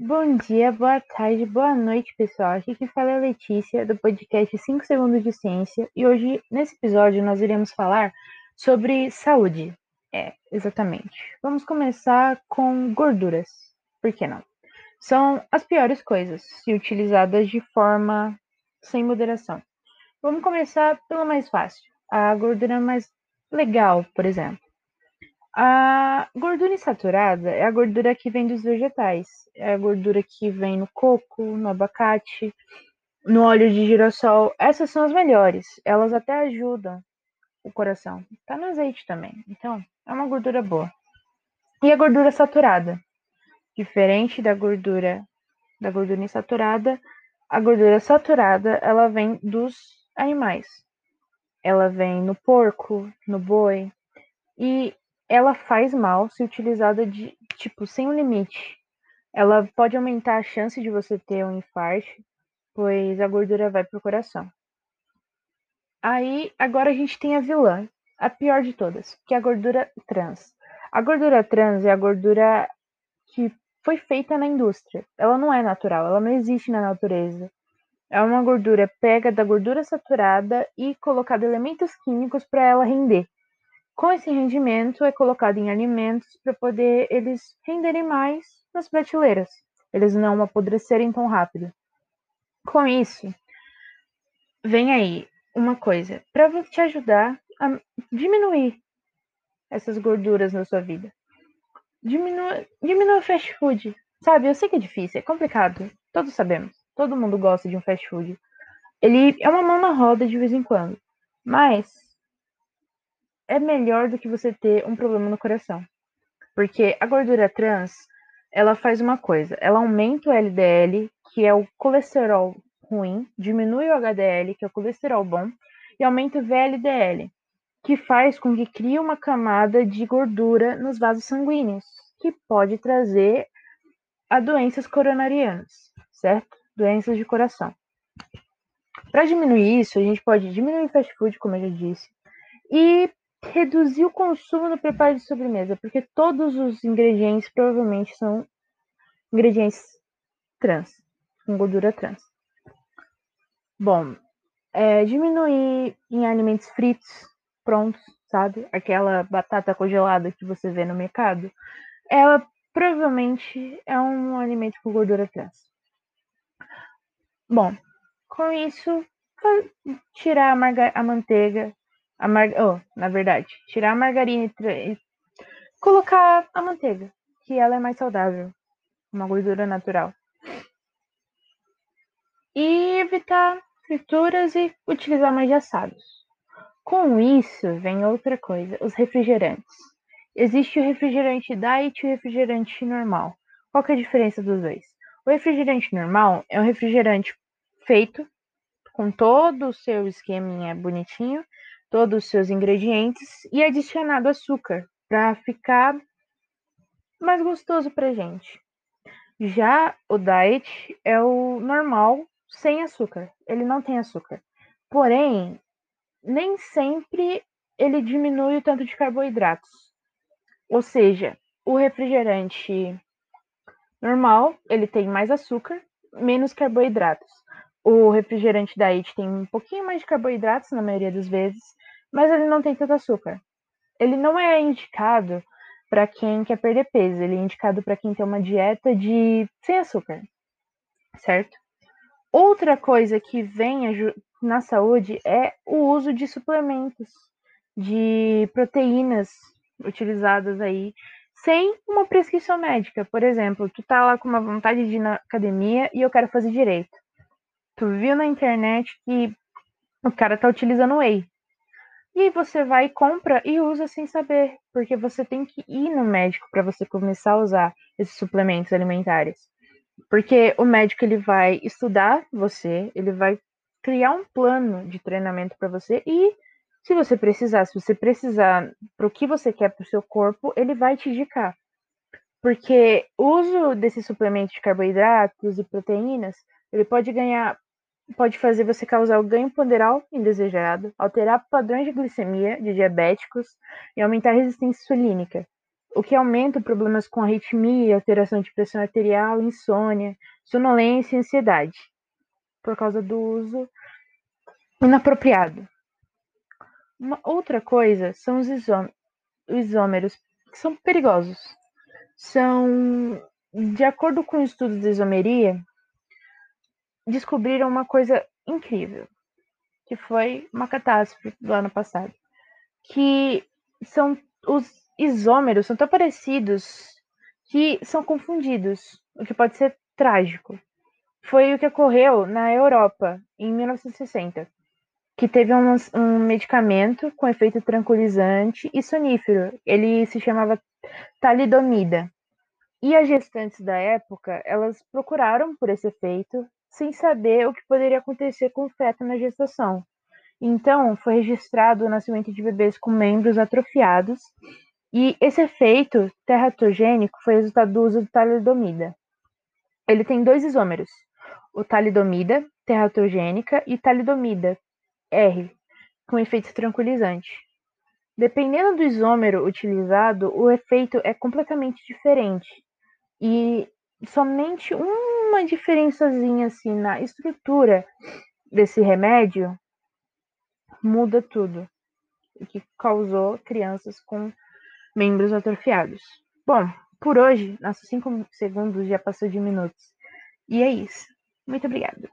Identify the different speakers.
Speaker 1: Bom dia, boa tarde, boa noite, pessoal. Aqui quem fala é a Letícia, do podcast 5 Segundos de Ciência, e hoje, nesse episódio, nós iremos falar sobre saúde. É, exatamente. Vamos começar com gorduras. Por que não? São as piores coisas, se utilizadas de forma sem moderação. Vamos começar pelo mais fácil, a gordura mais legal, por exemplo. A gordura insaturada é a gordura que vem dos vegetais. É a gordura que vem no coco, no abacate, no óleo de girassol. Essas são as melhores. Elas até ajudam o coração. Tá no azeite também. Então, é uma gordura boa. E a gordura saturada? Diferente da gordura da gordura insaturada, a gordura saturada, ela vem dos animais. Ela vem no porco, no boi. E ela faz mal se utilizada de, tipo, sem um limite. Ela pode aumentar a chance de você ter um infarto, pois a gordura vai pro coração. Aí, agora a gente tem a vilã, a pior de todas, que é a gordura trans. A gordura trans é a gordura que foi feita na indústria. Ela não é natural, ela não existe na natureza. É uma gordura pega da gordura saturada e colocada elementos químicos para ela render. Com esse rendimento é colocado em alimentos para poder eles renderem mais nas prateleiras, eles não apodrecerem tão rápido. Com isso, vem aí uma coisa para te ajudar a diminuir essas gorduras na sua vida. Diminua, diminua o fast food. Sabe, eu sei que é difícil, é complicado. Todos sabemos. Todo mundo gosta de um fast food. Ele é uma mão na roda de vez em quando. Mas é melhor do que você ter um problema no coração. Porque a gordura trans, ela faz uma coisa, ela aumenta o LDL, que é o colesterol ruim, diminui o HDL, que é o colesterol bom, e aumenta o VLDL, que faz com que crie uma camada de gordura nos vasos sanguíneos, que pode trazer a doenças coronarianas, certo? Doenças de coração. Para diminuir isso, a gente pode diminuir o fast food, como eu já disse, e reduzir o consumo no preparo de sobremesa, porque todos os ingredientes provavelmente são ingredientes trans, com gordura trans. Bom, é, diminuir em alimentos fritos, prontos, sabe? Aquela batata congelada que você vê no mercado, ela provavelmente é um alimento com gordura trans. Bom, com isso, tirar a, a manteiga a mar... Oh, na verdade, tirar a margarina e, tra... e colocar a manteiga, que ela é mais saudável, uma gordura natural. E evitar frituras e utilizar mais assados. Com isso, vem outra coisa, os refrigerantes. Existe o refrigerante diet e o refrigerante normal. Qual é a diferença dos dois? O refrigerante normal é um refrigerante feito com todo o seu esqueminha bonitinho todos os seus ingredientes e adicionado açúcar para ficar mais gostoso para gente. Já o diet é o normal sem açúcar. Ele não tem açúcar. Porém, nem sempre ele diminui o tanto de carboidratos. Ou seja, o refrigerante normal, ele tem mais açúcar, menos carboidratos. O refrigerante diet tem um pouquinho mais de carboidratos na maioria das vezes, mas ele não tem tanto açúcar. Ele não é indicado para quem quer perder peso, ele é indicado para quem tem uma dieta de sem açúcar, certo? Outra coisa que vem na saúde é o uso de suplementos, de proteínas utilizadas aí sem uma prescrição médica. Por exemplo, tu tá lá com uma vontade de ir na academia e eu quero fazer direito. Tu viu na internet que o cara tá utilizando whey. E aí você vai compra e usa sem saber, porque você tem que ir no médico para você começar a usar esses suplementos alimentares. Porque o médico ele vai estudar você, ele vai criar um plano de treinamento para você e se você precisar, se você precisar para o que você quer para o seu corpo, ele vai te indicar. Porque o uso desses suplementos de carboidratos e proteínas, ele pode ganhar pode fazer você causar o ganho ponderal indesejado, alterar padrões de glicemia de diabéticos e aumentar a resistência insulínica. o que aumenta problemas com arritmia, alteração de pressão arterial, insônia, sonolência e ansiedade, por causa do uso inapropriado. Uma outra coisa são os isômeros, que são perigosos. São, de acordo com estudos de isomeria, descobriram uma coisa incrível, que foi uma catástrofe do ano passado, que são os isômeros são tão parecidos que são confundidos, o que pode ser trágico. Foi o que ocorreu na Europa em 1960 que teve um, um, medicamento com efeito tranquilizante e sonífero. Ele se chamava talidomida. E as gestantes da época, elas procuraram por esse efeito, sem saber o que poderia acontecer com o feto na gestação. Então, foi registrado o nascimento de bebês com membros atrofiados, e esse efeito teratogênico foi resultado do uso do talidomida. Ele tem dois isômeros, o talidomida teratogênica e talidomida R, com efeito tranquilizante. Dependendo do isômero utilizado, o efeito é completamente diferente. E somente uma diferençazinha assim na estrutura desse remédio muda tudo, o que causou crianças com membros atrofiados. Bom, por hoje, nossos cinco segundos já passou de minutos. E é isso. Muito obrigada.